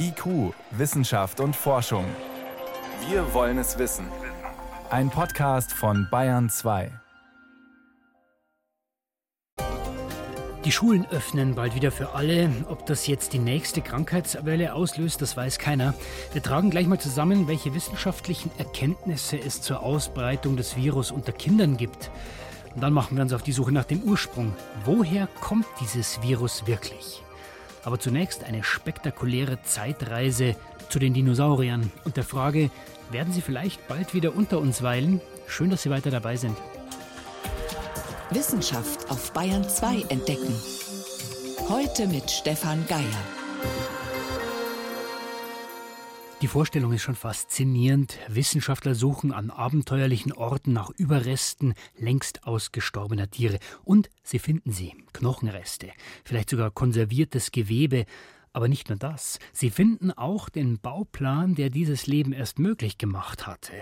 IQ, Wissenschaft und Forschung. Wir wollen es wissen. Ein Podcast von Bayern 2. Die Schulen öffnen bald wieder für alle. Ob das jetzt die nächste Krankheitswelle auslöst, das weiß keiner. Wir tragen gleich mal zusammen, welche wissenschaftlichen Erkenntnisse es zur Ausbreitung des Virus unter Kindern gibt. Und dann machen wir uns auf die Suche nach dem Ursprung. Woher kommt dieses Virus wirklich? Aber zunächst eine spektakuläre Zeitreise zu den Dinosauriern und der Frage, werden sie vielleicht bald wieder unter uns weilen? Schön, dass Sie weiter dabei sind. Wissenschaft auf Bayern 2 entdecken. Heute mit Stefan Geier. Die Vorstellung ist schon faszinierend. Wissenschaftler suchen an abenteuerlichen Orten nach Überresten längst ausgestorbener Tiere. Und sie finden sie. Knochenreste, vielleicht sogar konserviertes Gewebe. Aber nicht nur das. Sie finden auch den Bauplan, der dieses Leben erst möglich gemacht hatte.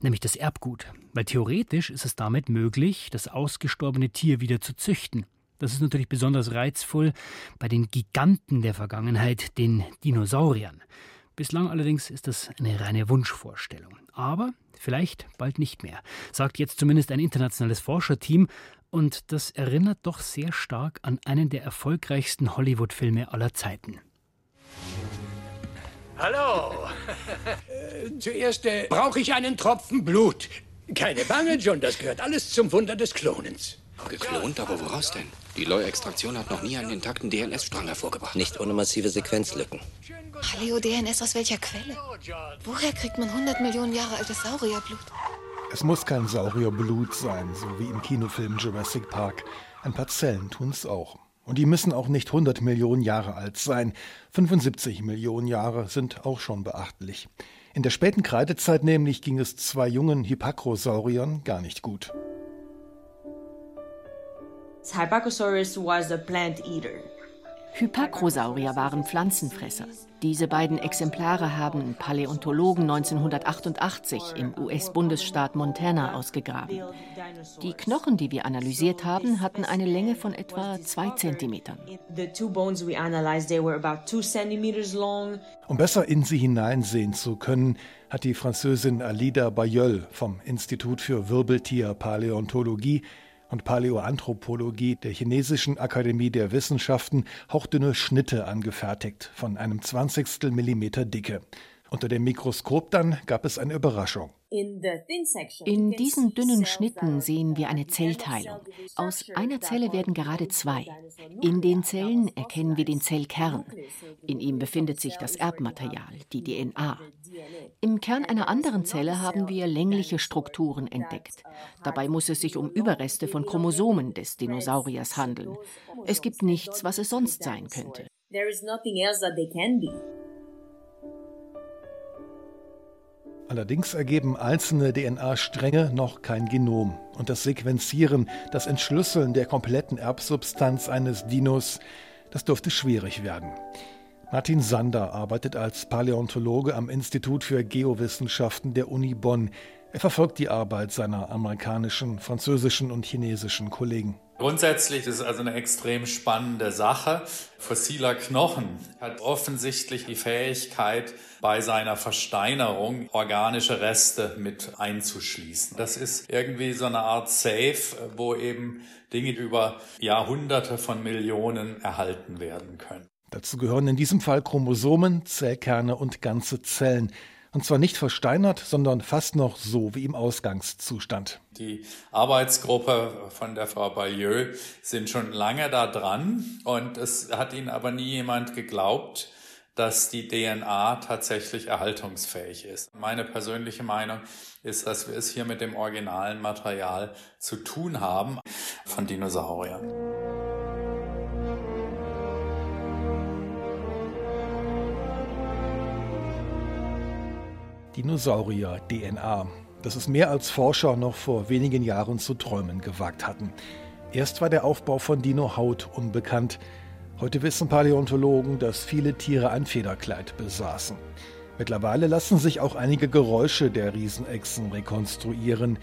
Nämlich das Erbgut. Weil theoretisch ist es damit möglich, das ausgestorbene Tier wieder zu züchten. Das ist natürlich besonders reizvoll bei den Giganten der Vergangenheit, den Dinosauriern. Bislang allerdings ist das eine reine Wunschvorstellung. Aber vielleicht bald nicht mehr, sagt jetzt zumindest ein internationales Forscherteam. Und das erinnert doch sehr stark an einen der erfolgreichsten Hollywood-Filme aller Zeiten. Hallo. Äh, zuerst äh, brauche ich einen Tropfen Blut. Keine Bange, John, das gehört alles zum Wunder des Klonens. Geklont, aber woraus denn? Die Leu-Extraktion hat noch nie einen intakten DNS-Strang hervorgebracht. Nicht ohne massive Sequenzlücken. Paleo-DNS aus welcher Quelle? Woher kriegt man 100 Millionen Jahre altes Saurierblut? Es muss kein Saurierblut sein, so wie im Kinofilm Jurassic Park. Ein paar Zellen tun's auch. Und die müssen auch nicht 100 Millionen Jahre alt sein. 75 Millionen Jahre sind auch schon beachtlich. In der späten Kreidezeit nämlich ging es zwei jungen Hippacrosauriern gar nicht gut. Hypacosaurus was a plant eater. Hypacrosaurier waren Pflanzenfresser. Diese beiden Exemplare haben Paläontologen 1988 im US-Bundesstaat Montana ausgegraben. Die Knochen, die wir analysiert haben, hatten eine Länge von etwa zwei Zentimetern. Um besser in sie hineinsehen zu können, hat die Französin Alida Bayeul vom Institut für Wirbeltierpaläontologie und Paläoanthropologie der Chinesischen Akademie der Wissenschaften hauchdünne Schnitte angefertigt von einem Zwanzigstel Millimeter Dicke. Unter dem Mikroskop dann gab es eine Überraschung. In diesen dünnen Schnitten sehen wir eine Zellteilung. Aus einer Zelle werden gerade zwei. In den Zellen erkennen wir den Zellkern. In ihm befindet sich das Erbmaterial, die DNA. Im Kern einer anderen Zelle haben wir längliche Strukturen entdeckt. Dabei muss es sich um Überreste von Chromosomen des Dinosauriers handeln. Es gibt nichts, was es sonst sein könnte. Allerdings ergeben einzelne DNA-Stränge noch kein Genom. Und das Sequenzieren, das Entschlüsseln der kompletten Erbsubstanz eines Dinos, das dürfte schwierig werden. Martin Sander arbeitet als Paläontologe am Institut für Geowissenschaften der Uni Bonn. Er verfolgt die Arbeit seiner amerikanischen, französischen und chinesischen Kollegen. Grundsätzlich ist es also eine extrem spannende Sache. Fossiler Knochen hat offensichtlich die Fähigkeit, bei seiner Versteinerung organische Reste mit einzuschließen. Das ist irgendwie so eine Art Safe, wo eben Dinge über Jahrhunderte von Millionen erhalten werden können. Dazu gehören in diesem Fall Chromosomen, Zellkerne und ganze Zellen. Und zwar nicht versteinert, sondern fast noch so wie im Ausgangszustand. Die Arbeitsgruppe von der Frau Bayeux sind schon lange da dran und es hat ihnen aber nie jemand geglaubt, dass die DNA tatsächlich erhaltungsfähig ist. Meine persönliche Meinung ist, dass wir es hier mit dem originalen Material zu tun haben von Dinosauriern. Dinosaurier-DNA. Das ist mehr als Forscher noch vor wenigen Jahren zu träumen gewagt hatten. Erst war der Aufbau von Dino-Haut unbekannt. Heute wissen Paläontologen, dass viele Tiere ein Federkleid besaßen. Mittlerweile lassen sich auch einige Geräusche der Riesenechsen rekonstruieren.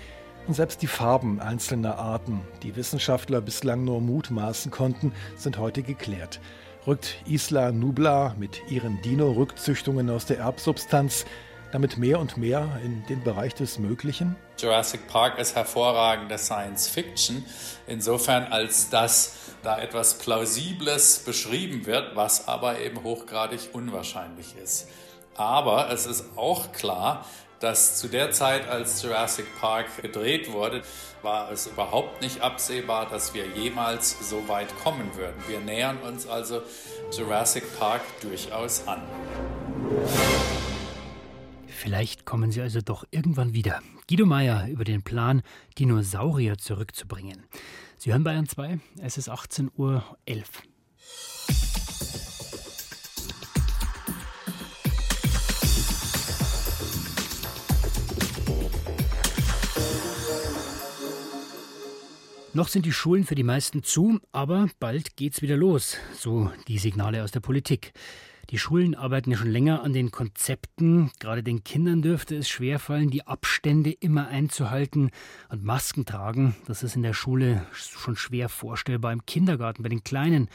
Und selbst die Farben einzelner Arten, die Wissenschaftler bislang nur mutmaßen konnten, sind heute geklärt. rückt Isla Nubla mit ihren Dino-Rückzüchtungen aus der Erbsubstanz damit mehr und mehr in den Bereich des Möglichen? Jurassic Park ist hervorragende Science Fiction, insofern als dass da etwas Plausibles beschrieben wird, was aber eben hochgradig unwahrscheinlich ist. Aber es ist auch klar, dass zu der Zeit, als Jurassic Park gedreht wurde, war es überhaupt nicht absehbar, dass wir jemals so weit kommen würden. Wir nähern uns also Jurassic Park durchaus an. Vielleicht kommen sie also doch irgendwann wieder. Guido Meyer über den Plan, Dinosaurier zurückzubringen. Sie hören Bayern 2, es ist 18.11 Uhr. Noch sind die Schulen für die meisten zu, aber bald geht's wieder los, so die Signale aus der Politik. Die Schulen arbeiten ja schon länger an den Konzepten. Gerade den Kindern dürfte es schwerfallen, die Abstände immer einzuhalten und Masken tragen. Das ist in der Schule schon schwer vorstellbar. Im Kindergarten bei den Kleinen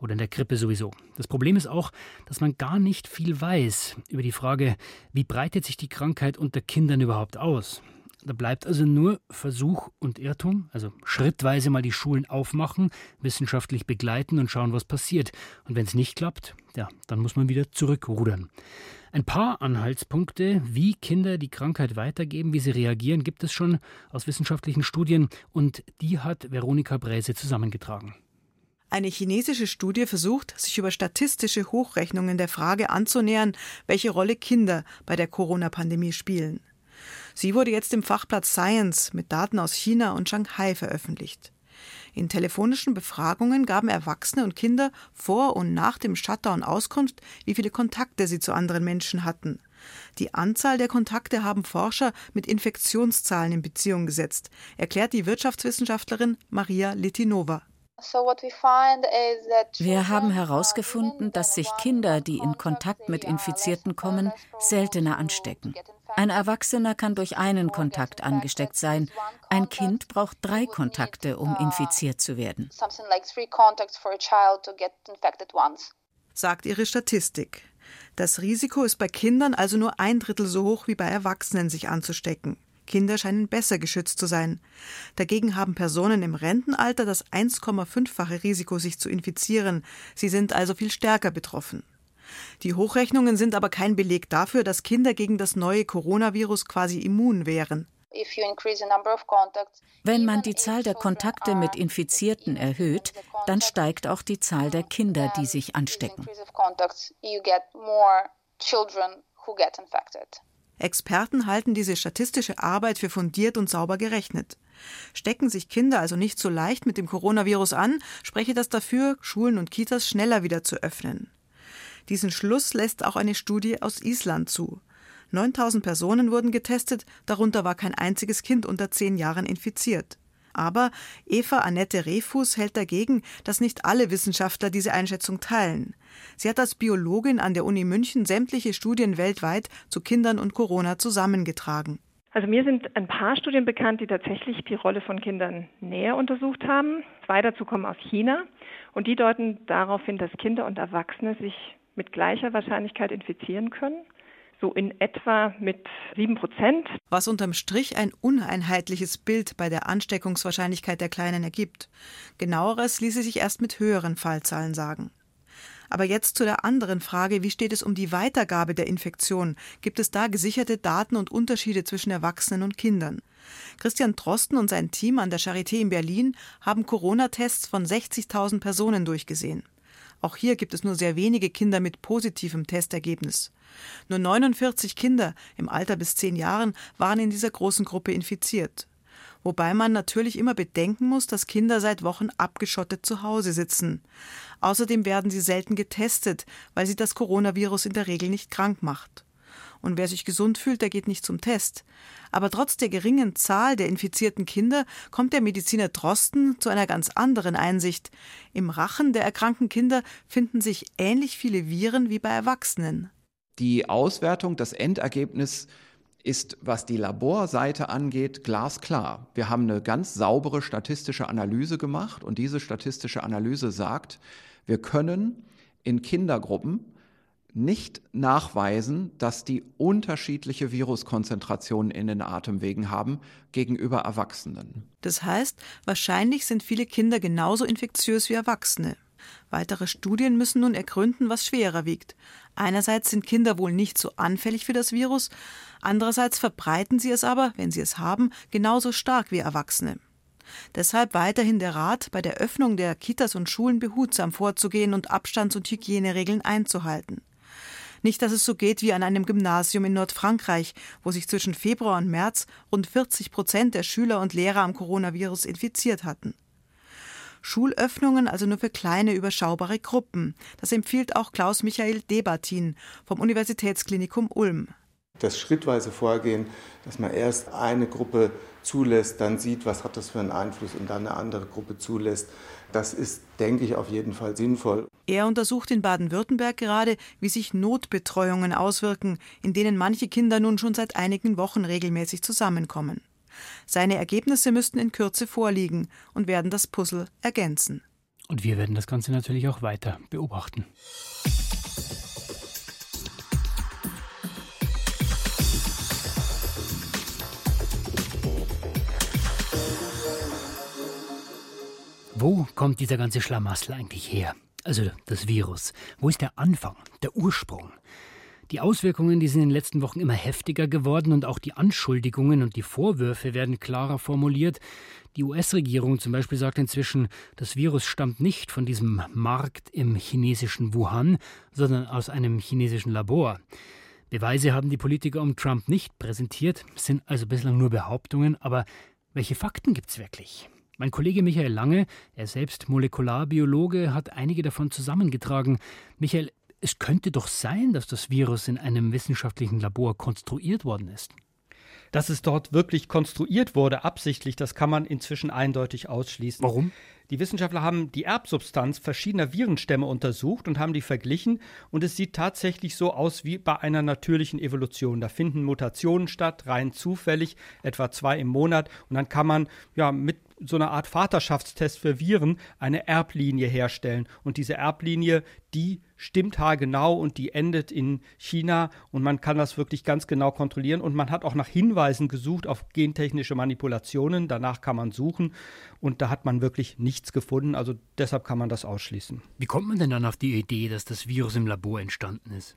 oder in der Krippe sowieso. Das Problem ist auch, dass man gar nicht viel weiß über die Frage, wie breitet sich die Krankheit unter Kindern überhaupt aus. Da bleibt also nur Versuch und Irrtum, also schrittweise mal die Schulen aufmachen, wissenschaftlich begleiten und schauen, was passiert. Und wenn es nicht klappt, ja, dann muss man wieder zurückrudern. Ein paar Anhaltspunkte, wie Kinder die Krankheit weitergeben, wie sie reagieren, gibt es schon aus wissenschaftlichen Studien und die hat Veronika Bräse zusammengetragen. Eine chinesische Studie versucht, sich über statistische Hochrechnungen der Frage anzunähern, welche Rolle Kinder bei der Corona-Pandemie spielen. Sie wurde jetzt im Fachblatt Science mit Daten aus China und Shanghai veröffentlicht. In telefonischen Befragungen gaben Erwachsene und Kinder vor und nach dem Shutdown Auskunft, wie viele Kontakte sie zu anderen Menschen hatten. Die Anzahl der Kontakte haben Forscher mit Infektionszahlen in Beziehung gesetzt, erklärt die Wirtschaftswissenschaftlerin Maria Litinova. Wir haben herausgefunden, dass sich Kinder, die in Kontakt mit Infizierten kommen, seltener anstecken. Ein Erwachsener kann durch einen Kontakt angesteckt sein. Ein Kind braucht drei Kontakte, um infiziert zu werden. Sagt ihre Statistik. Das Risiko ist bei Kindern also nur ein Drittel so hoch wie bei Erwachsenen, sich anzustecken. Kinder scheinen besser geschützt zu sein. Dagegen haben Personen im Rentenalter das 1,5-fache Risiko, sich zu infizieren. Sie sind also viel stärker betroffen. Die Hochrechnungen sind aber kein Beleg dafür, dass Kinder gegen das neue Coronavirus quasi immun wären. Wenn man die Zahl der Kontakte mit Infizierten erhöht, dann steigt auch die Zahl der Kinder, die sich anstecken. Experten halten diese statistische Arbeit für fundiert und sauber gerechnet. Stecken sich Kinder also nicht so leicht mit dem Coronavirus an, spreche das dafür, Schulen und Kitas schneller wieder zu öffnen. Diesen Schluss lässt auch eine Studie aus Island zu. 9000 Personen wurden getestet, darunter war kein einziges Kind unter zehn Jahren infiziert. Aber Eva Annette Refus hält dagegen, dass nicht alle Wissenschaftler diese Einschätzung teilen. Sie hat als Biologin an der Uni München sämtliche Studien weltweit zu Kindern und Corona zusammengetragen. Also mir sind ein paar Studien bekannt, die tatsächlich die Rolle von Kindern näher untersucht haben. Zwei dazu kommen aus China und die deuten darauf hin, dass Kinder und Erwachsene sich mit gleicher Wahrscheinlichkeit infizieren können. So in etwa mit sieben Prozent. Was unterm Strich ein uneinheitliches Bild bei der Ansteckungswahrscheinlichkeit der Kleinen ergibt. Genaueres ließe sich erst mit höheren Fallzahlen sagen. Aber jetzt zu der anderen Frage, wie steht es um die Weitergabe der Infektion? Gibt es da gesicherte Daten und Unterschiede zwischen Erwachsenen und Kindern? Christian Drosten und sein Team an der Charité in Berlin haben Corona-Tests von 60.000 Personen durchgesehen. Auch hier gibt es nur sehr wenige Kinder mit positivem Testergebnis. Nur 49 Kinder im Alter bis zehn Jahren waren in dieser großen Gruppe infiziert. Wobei man natürlich immer bedenken muss, dass Kinder seit Wochen abgeschottet zu Hause sitzen. Außerdem werden sie selten getestet, weil sie das Coronavirus in der Regel nicht krank macht. Und wer sich gesund fühlt, der geht nicht zum Test. Aber trotz der geringen Zahl der infizierten Kinder kommt der Mediziner Drosten zu einer ganz anderen Einsicht. Im Rachen der erkrankten Kinder finden sich ähnlich viele Viren wie bei Erwachsenen. Die Auswertung, das Endergebnis ist, was die Laborseite angeht, glasklar. Wir haben eine ganz saubere statistische Analyse gemacht und diese statistische Analyse sagt, wir können in Kindergruppen nicht nachweisen, dass die unterschiedliche Viruskonzentrationen in den Atemwegen haben gegenüber Erwachsenen. Das heißt, wahrscheinlich sind viele Kinder genauso infektiös wie Erwachsene. Weitere Studien müssen nun ergründen, was schwerer wiegt. Einerseits sind Kinder wohl nicht so anfällig für das Virus, andererseits verbreiten sie es aber, wenn sie es haben, genauso stark wie Erwachsene. Deshalb weiterhin der Rat, bei der Öffnung der Kitas und Schulen behutsam vorzugehen und Abstands- und Hygieneregeln einzuhalten. Nicht, dass es so geht wie an einem Gymnasium in Nordfrankreich, wo sich zwischen Februar und März rund 40 Prozent der Schüler und Lehrer am Coronavirus infiziert hatten. Schulöffnungen also nur für kleine, überschaubare Gruppen. Das empfiehlt auch Klaus Michael Debatin vom Universitätsklinikum Ulm. Das schrittweise Vorgehen, dass man erst eine Gruppe zulässt, dann sieht, was hat das für einen Einfluss und dann eine andere Gruppe zulässt, das ist, denke ich, auf jeden Fall sinnvoll. Er untersucht in Baden-Württemberg gerade, wie sich Notbetreuungen auswirken, in denen manche Kinder nun schon seit einigen Wochen regelmäßig zusammenkommen. Seine Ergebnisse müssten in Kürze vorliegen und werden das Puzzle ergänzen. Und wir werden das Ganze natürlich auch weiter beobachten. Wo kommt dieser ganze Schlamassel eigentlich her? Also das Virus. Wo ist der Anfang, der Ursprung? Die Auswirkungen, die sind in den letzten Wochen immer heftiger geworden und auch die Anschuldigungen und die Vorwürfe werden klarer formuliert. Die US-Regierung zum Beispiel sagt inzwischen, das Virus stammt nicht von diesem Markt im chinesischen Wuhan, sondern aus einem chinesischen Labor. Beweise haben die Politiker um Trump nicht präsentiert, sind also bislang nur Behauptungen, aber welche Fakten gibt es wirklich? Mein Kollege Michael Lange, er selbst Molekularbiologe, hat einige davon zusammengetragen. Michael, es könnte doch sein, dass das Virus in einem wissenschaftlichen Labor konstruiert worden ist. Dass es dort wirklich konstruiert wurde, absichtlich, das kann man inzwischen eindeutig ausschließen. Warum? Die Wissenschaftler haben die Erbsubstanz verschiedener Virenstämme untersucht und haben die verglichen und es sieht tatsächlich so aus wie bei einer natürlichen Evolution. Da finden Mutationen statt, rein zufällig, etwa zwei im Monat und dann kann man ja mit so einer Art Vaterschaftstest für Viren eine Erblinie herstellen. Und diese Erblinie, die stimmt haargenau und die endet in China und man kann das wirklich ganz genau kontrollieren. Und man hat auch nach Hinweisen gesucht auf gentechnische Manipulationen. Danach kann man suchen und da hat man wirklich nichts gefunden. Also deshalb kann man das ausschließen. Wie kommt man denn dann auf die Idee, dass das Virus im Labor entstanden ist?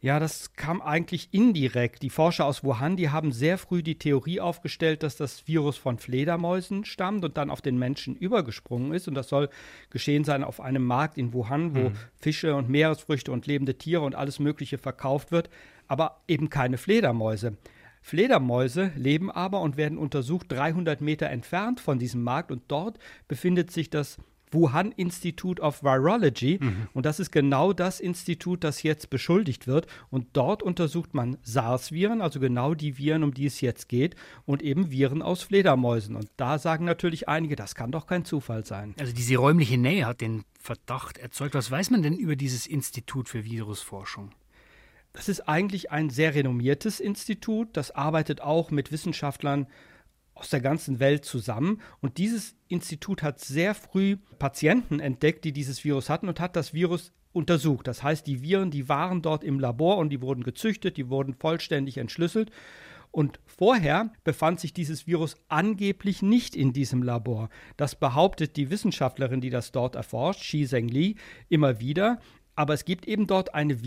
Ja, das kam eigentlich indirekt. Die Forscher aus Wuhan, die haben sehr früh die Theorie aufgestellt, dass das Virus von Fledermäusen stammt und dann auf den Menschen übergesprungen ist. Und das soll geschehen sein auf einem Markt in Wuhan, wo mhm. Fische und Meeresfrüchte und lebende Tiere und alles Mögliche verkauft wird, aber eben keine Fledermäuse. Fledermäuse leben aber und werden untersucht 300 Meter entfernt von diesem Markt und dort befindet sich das Wuhan Institute of Virology. Mhm. Und das ist genau das Institut, das jetzt beschuldigt wird. Und dort untersucht man SARS-Viren, also genau die Viren, um die es jetzt geht, und eben Viren aus Fledermäusen. Und da sagen natürlich einige, das kann doch kein Zufall sein. Also diese räumliche Nähe hat den Verdacht erzeugt. Was weiß man denn über dieses Institut für Virusforschung? Das ist eigentlich ein sehr renommiertes Institut. Das arbeitet auch mit Wissenschaftlern aus der ganzen Welt zusammen. Und dieses Institut hat sehr früh Patienten entdeckt, die dieses Virus hatten und hat das Virus untersucht. Das heißt, die Viren, die waren dort im Labor und die wurden gezüchtet, die wurden vollständig entschlüsselt. Und vorher befand sich dieses Virus angeblich nicht in diesem Labor. Das behauptet die Wissenschaftlerin, die das dort erforscht, Xi Zhengli, immer wieder. Aber es gibt eben dort eine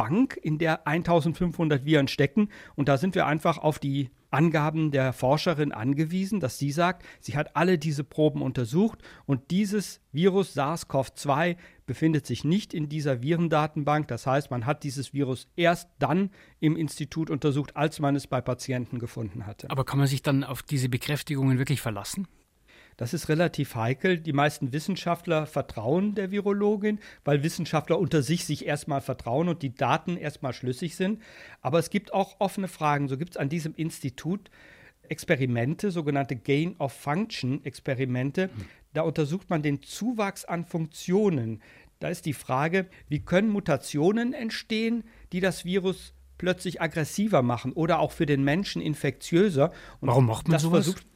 Virusbank, in der 1500 Viren stecken. Und da sind wir einfach auf die Angaben der Forscherin angewiesen, dass sie sagt, sie hat alle diese Proben untersucht und dieses Virus SARS-CoV-2 befindet sich nicht in dieser Virendatenbank. Das heißt, man hat dieses Virus erst dann im Institut untersucht, als man es bei Patienten gefunden hatte. Aber kann man sich dann auf diese Bekräftigungen wirklich verlassen? Das ist relativ heikel. Die meisten Wissenschaftler vertrauen der Virologin, weil Wissenschaftler unter sich sich erstmal vertrauen und die Daten erstmal schlüssig sind. Aber es gibt auch offene Fragen. So gibt es an diesem Institut Experimente, sogenannte Gain of Function Experimente. Da untersucht man den Zuwachs an Funktionen. Da ist die Frage, wie können Mutationen entstehen, die das Virus plötzlich aggressiver machen oder auch für den Menschen infektiöser. Und Warum macht man das sowas? Versucht,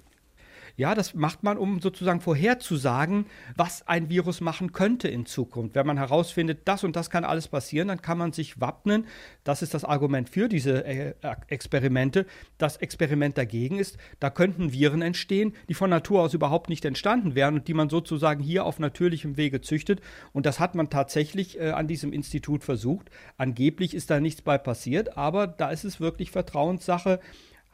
Ja, das macht man, um sozusagen vorherzusagen, was ein Virus machen könnte in Zukunft. Wenn man herausfindet, das und das kann alles passieren, dann kann man sich wappnen. Das ist das Argument für diese äh, Experimente. Das Experiment dagegen ist, da könnten Viren entstehen, die von Natur aus überhaupt nicht entstanden wären und die man sozusagen hier auf natürlichem Wege züchtet. Und das hat man tatsächlich äh, an diesem Institut versucht. Angeblich ist da nichts bei passiert, aber da ist es wirklich Vertrauenssache.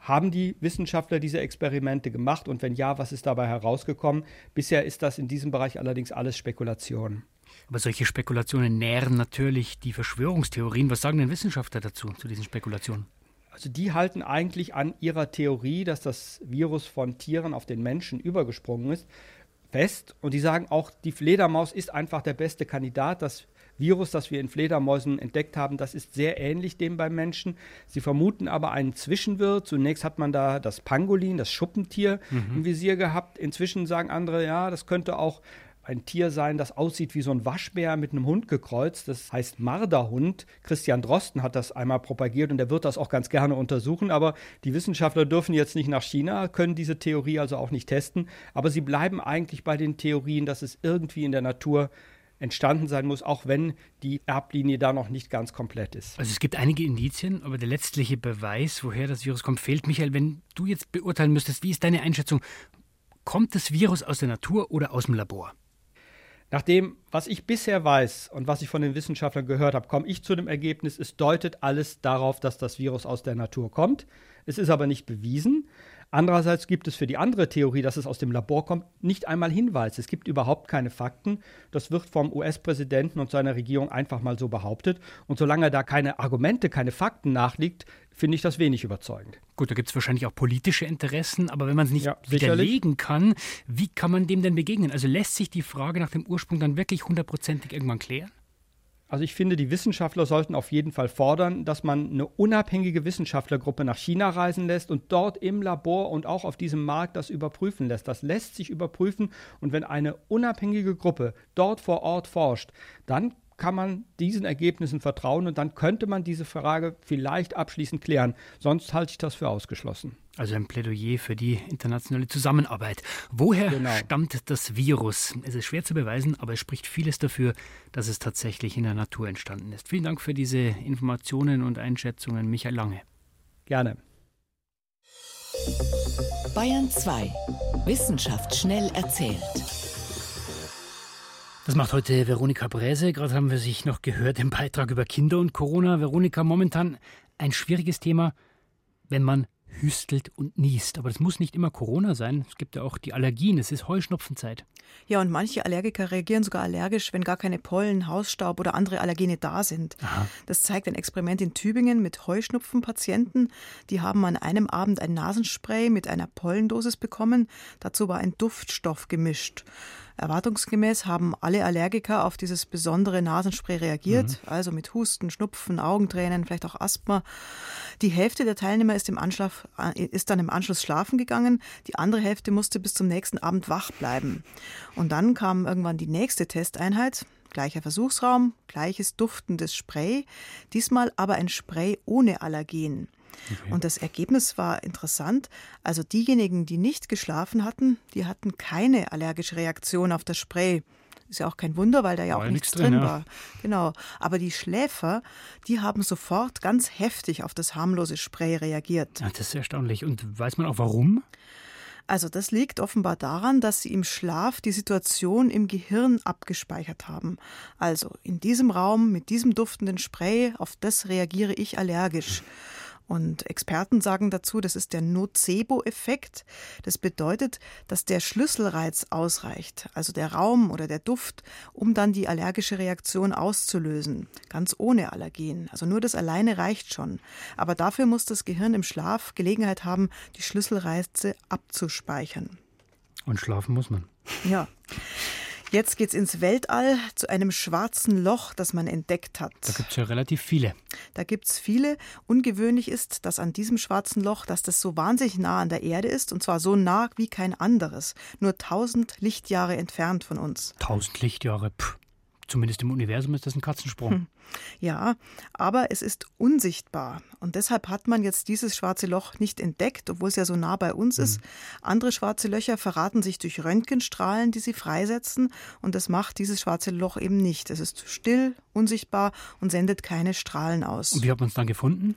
Haben die Wissenschaftler diese Experimente gemacht und wenn ja, was ist dabei herausgekommen? Bisher ist das in diesem Bereich allerdings alles Spekulation. Aber solche Spekulationen nähren natürlich die Verschwörungstheorien. Was sagen denn Wissenschaftler dazu, zu diesen Spekulationen? Also die halten eigentlich an ihrer Theorie, dass das Virus von Tieren auf den Menschen übergesprungen ist, fest. Und die sagen auch, die Fledermaus ist einfach der beste Kandidat. Das Virus, das wir in Fledermäusen entdeckt haben, das ist sehr ähnlich dem beim Menschen. Sie vermuten aber einen Zwischenwirt. Zunächst hat man da das Pangolin, das Schuppentier mhm. im Visier gehabt. Inzwischen sagen andere, ja, das könnte auch ein Tier sein, das aussieht wie so ein Waschbär mit einem Hund gekreuzt. Das heißt Marderhund. Christian Drosten hat das einmal propagiert und er wird das auch ganz gerne untersuchen. Aber die Wissenschaftler dürfen jetzt nicht nach China, können diese Theorie also auch nicht testen. Aber sie bleiben eigentlich bei den Theorien, dass es irgendwie in der Natur entstanden sein muss, auch wenn die Erblinie da noch nicht ganz komplett ist. Also es gibt einige Indizien, aber der letztliche Beweis, woher das Virus kommt, fehlt. Michael, wenn du jetzt beurteilen müsstest, wie ist deine Einschätzung? Kommt das Virus aus der Natur oder aus dem Labor? Nach dem, was ich bisher weiß und was ich von den Wissenschaftlern gehört habe, komme ich zu dem Ergebnis, es deutet alles darauf, dass das Virus aus der Natur kommt. Es ist aber nicht bewiesen. Andererseits gibt es für die andere Theorie, dass es aus dem Labor kommt, nicht einmal Hinweise. Es gibt überhaupt keine Fakten. Das wird vom US-Präsidenten und seiner Regierung einfach mal so behauptet. Und solange da keine Argumente, keine Fakten nachliegt, finde ich das wenig überzeugend. Gut, da gibt es wahrscheinlich auch politische Interessen, aber wenn man es nicht ja, widerlegen kann, wie kann man dem denn begegnen? Also lässt sich die Frage nach dem Ursprung dann wirklich hundertprozentig irgendwann klären? Also ich finde, die Wissenschaftler sollten auf jeden Fall fordern, dass man eine unabhängige Wissenschaftlergruppe nach China reisen lässt und dort im Labor und auch auf diesem Markt das überprüfen lässt. Das lässt sich überprüfen und wenn eine unabhängige Gruppe dort vor Ort forscht, dann kann man diesen Ergebnissen vertrauen und dann könnte man diese Frage vielleicht abschließend klären. Sonst halte ich das für ausgeschlossen. Also ein Plädoyer für die internationale Zusammenarbeit. Woher genau. stammt das Virus? Es ist schwer zu beweisen, aber es spricht vieles dafür, dass es tatsächlich in der Natur entstanden ist. Vielen Dank für diese Informationen und Einschätzungen, Michael Lange. Gerne. Bayern 2. Wissenschaft schnell erzählt. Das macht heute Veronika Bräse. Gerade haben wir sich noch gehört im Beitrag über Kinder und Corona. Veronika, momentan ein schwieriges Thema, wenn man hüstelt und niest. Aber das muss nicht immer Corona sein. Es gibt ja auch die Allergien. Es ist Heuschnupfenzeit. Ja, und manche Allergiker reagieren sogar allergisch, wenn gar keine Pollen, Hausstaub oder andere Allergene da sind. Aha. Das zeigt ein Experiment in Tübingen mit Heuschnupfenpatienten. Die haben an einem Abend ein Nasenspray mit einer Pollendosis bekommen. Dazu war ein Duftstoff gemischt. Erwartungsgemäß haben alle Allergiker auf dieses besondere Nasenspray reagiert, mhm. also mit Husten, Schnupfen, Augentränen, vielleicht auch Asthma. Die Hälfte der Teilnehmer ist, im Anschlaf, äh, ist dann im Anschluss schlafen gegangen, die andere Hälfte musste bis zum nächsten Abend wach bleiben. Und dann kam irgendwann die nächste Testeinheit. Gleicher Versuchsraum, gleiches duftendes Spray, diesmal aber ein Spray ohne Allergen. Okay. Und das Ergebnis war interessant. Also diejenigen, die nicht geschlafen hatten, die hatten keine allergische Reaktion auf das Spray. Ist ja auch kein Wunder, weil da ja war auch nichts drin, drin war. Ja. Genau. Aber die Schläfer, die haben sofort ganz heftig auf das harmlose Spray reagiert. Ja, das ist erstaunlich. Und weiß man auch warum? Also das liegt offenbar daran, dass sie im Schlaf die Situation im Gehirn abgespeichert haben. Also in diesem Raum mit diesem duftenden Spray, auf das reagiere ich allergisch. Und Experten sagen dazu, das ist der Nocebo-Effekt. Das bedeutet, dass der Schlüsselreiz ausreicht, also der Raum oder der Duft, um dann die allergische Reaktion auszulösen, ganz ohne Allergen. Also nur das alleine reicht schon. Aber dafür muss das Gehirn im Schlaf Gelegenheit haben, die Schlüsselreize abzuspeichern. Und schlafen muss man. Ja. Jetzt geht's ins Weltall zu einem schwarzen Loch, das man entdeckt hat. Da gibt's ja relativ viele. Da gibt's viele. Ungewöhnlich ist, dass an diesem schwarzen Loch, dass das so wahnsinnig nah an der Erde ist und zwar so nah wie kein anderes. Nur 1000 Lichtjahre entfernt von uns. 1000 Lichtjahre, Puh. Zumindest im Universum ist das ein Katzensprung. Hm. Ja, aber es ist unsichtbar. Und deshalb hat man jetzt dieses schwarze Loch nicht entdeckt, obwohl es ja so nah bei uns hm. ist. Andere schwarze Löcher verraten sich durch Röntgenstrahlen, die sie freisetzen. Und das macht dieses schwarze Loch eben nicht. Es ist still, unsichtbar und sendet keine Strahlen aus. Und wie hat man es dann gefunden?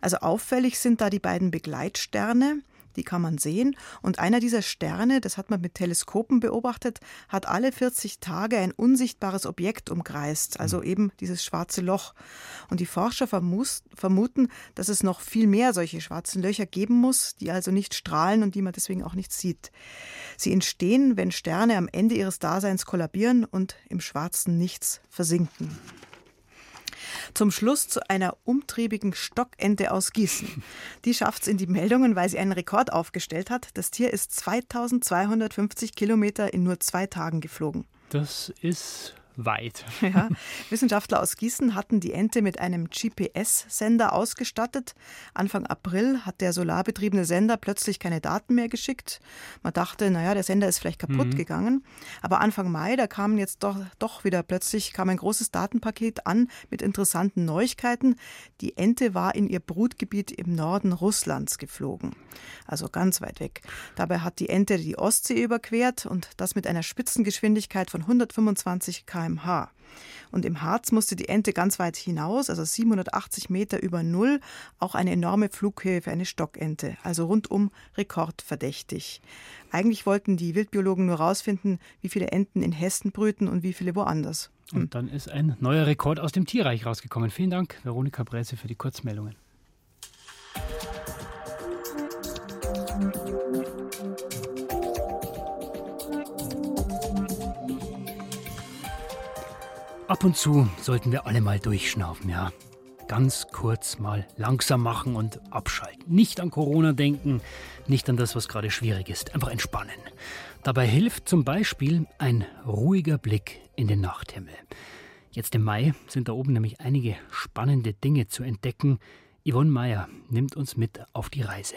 Also auffällig sind da die beiden Begleitsterne die kann man sehen. Und einer dieser Sterne, das hat man mit Teleskopen beobachtet, hat alle 40 Tage ein unsichtbares Objekt umkreist, also mhm. eben dieses schwarze Loch. Und die Forscher vermuten, dass es noch viel mehr solche schwarzen Löcher geben muss, die also nicht strahlen und die man deswegen auch nicht sieht. Sie entstehen, wenn Sterne am Ende ihres Daseins kollabieren und im schwarzen Nichts versinken. Zum Schluss zu einer umtriebigen Stockente aus Gießen. Die schafft es in die Meldungen, weil sie einen Rekord aufgestellt hat. Das Tier ist 2250 Kilometer in nur zwei Tagen geflogen. Das ist weit. Ja, Wissenschaftler aus Gießen hatten die Ente mit einem GPS-Sender ausgestattet. Anfang April hat der solarbetriebene Sender plötzlich keine Daten mehr geschickt. Man dachte, naja, der Sender ist vielleicht kaputt mhm. gegangen. Aber Anfang Mai, da kam jetzt doch, doch wieder plötzlich kam ein großes Datenpaket an mit interessanten Neuigkeiten. Die Ente war in ihr Brutgebiet im Norden Russlands geflogen. Also ganz weit weg. Dabei hat die Ente die Ostsee überquert und das mit einer Spitzengeschwindigkeit von 125 km km/h. Und im Harz musste die Ente ganz weit hinaus, also 780 Meter über Null, auch eine enorme Flughöhe für eine Stockente, also rundum rekordverdächtig. Eigentlich wollten die Wildbiologen nur herausfinden, wie viele Enten in Hessen brüten und wie viele woanders. Hm. Und dann ist ein neuer Rekord aus dem Tierreich rausgekommen. Vielen Dank, Veronika Bresse, für die Kurzmeldungen. Ab und zu sollten wir alle mal durchschnaufen, ja. Ganz kurz mal langsam machen und abschalten. Nicht an Corona denken, nicht an das, was gerade schwierig ist. Einfach entspannen. Dabei hilft zum Beispiel ein ruhiger Blick in den Nachthimmel. Jetzt im Mai sind da oben nämlich einige spannende Dinge zu entdecken. Yvonne Meyer nimmt uns mit auf die Reise.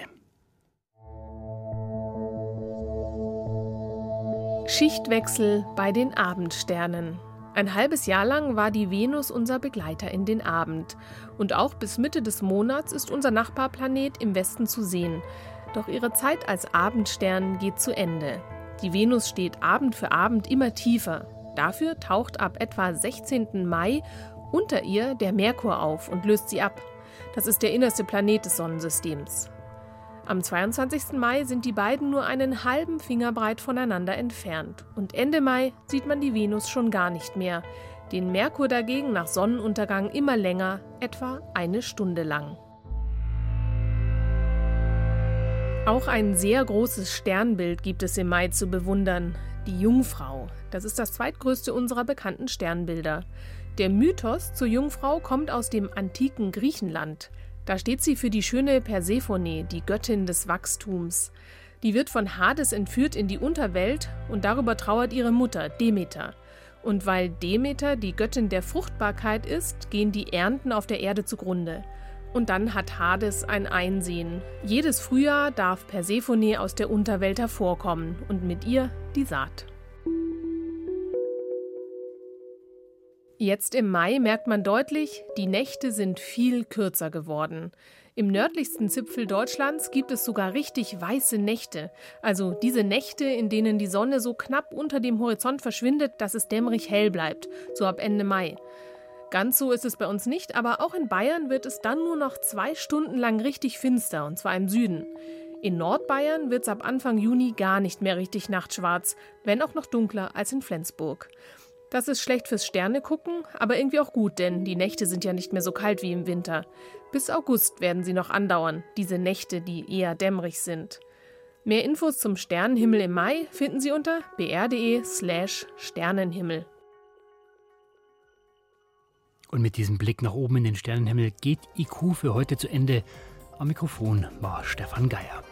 Schichtwechsel bei den Abendsternen. Ein halbes Jahr lang war die Venus unser Begleiter in den Abend. Und auch bis Mitte des Monats ist unser Nachbarplanet im Westen zu sehen. Doch ihre Zeit als Abendstern geht zu Ende. Die Venus steht Abend für Abend immer tiefer. Dafür taucht ab etwa 16. Mai unter ihr der Merkur auf und löst sie ab. Das ist der innerste Planet des Sonnensystems. Am 22. Mai sind die beiden nur einen halben Finger breit voneinander entfernt und Ende Mai sieht man die Venus schon gar nicht mehr, den Merkur dagegen nach Sonnenuntergang immer länger, etwa eine Stunde lang. Auch ein sehr großes Sternbild gibt es im Mai zu bewundern, die Jungfrau. Das ist das zweitgrößte unserer bekannten Sternbilder. Der Mythos zur Jungfrau kommt aus dem antiken Griechenland. Da steht sie für die schöne Persephone, die Göttin des Wachstums. Die wird von Hades entführt in die Unterwelt und darüber trauert ihre Mutter, Demeter. Und weil Demeter die Göttin der Fruchtbarkeit ist, gehen die Ernten auf der Erde zugrunde. Und dann hat Hades ein Einsehen. Jedes Frühjahr darf Persephone aus der Unterwelt hervorkommen und mit ihr die Saat. Jetzt im Mai merkt man deutlich, die Nächte sind viel kürzer geworden. Im nördlichsten Zipfel Deutschlands gibt es sogar richtig weiße Nächte, also diese Nächte, in denen die Sonne so knapp unter dem Horizont verschwindet, dass es dämmerig hell bleibt, so ab Ende Mai. Ganz so ist es bei uns nicht, aber auch in Bayern wird es dann nur noch zwei Stunden lang richtig finster, und zwar im Süden. In Nordbayern wird es ab Anfang Juni gar nicht mehr richtig nachtschwarz, wenn auch noch dunkler als in Flensburg. Das ist schlecht fürs Sternegucken, aber irgendwie auch gut, denn die Nächte sind ja nicht mehr so kalt wie im Winter. Bis August werden sie noch andauern, diese Nächte, die eher dämmerig sind. Mehr Infos zum Sternenhimmel im Mai finden Sie unter br.de/slash Sternenhimmel. Und mit diesem Blick nach oben in den Sternenhimmel geht IQ für heute zu Ende. Am Mikrofon war Stefan Geier.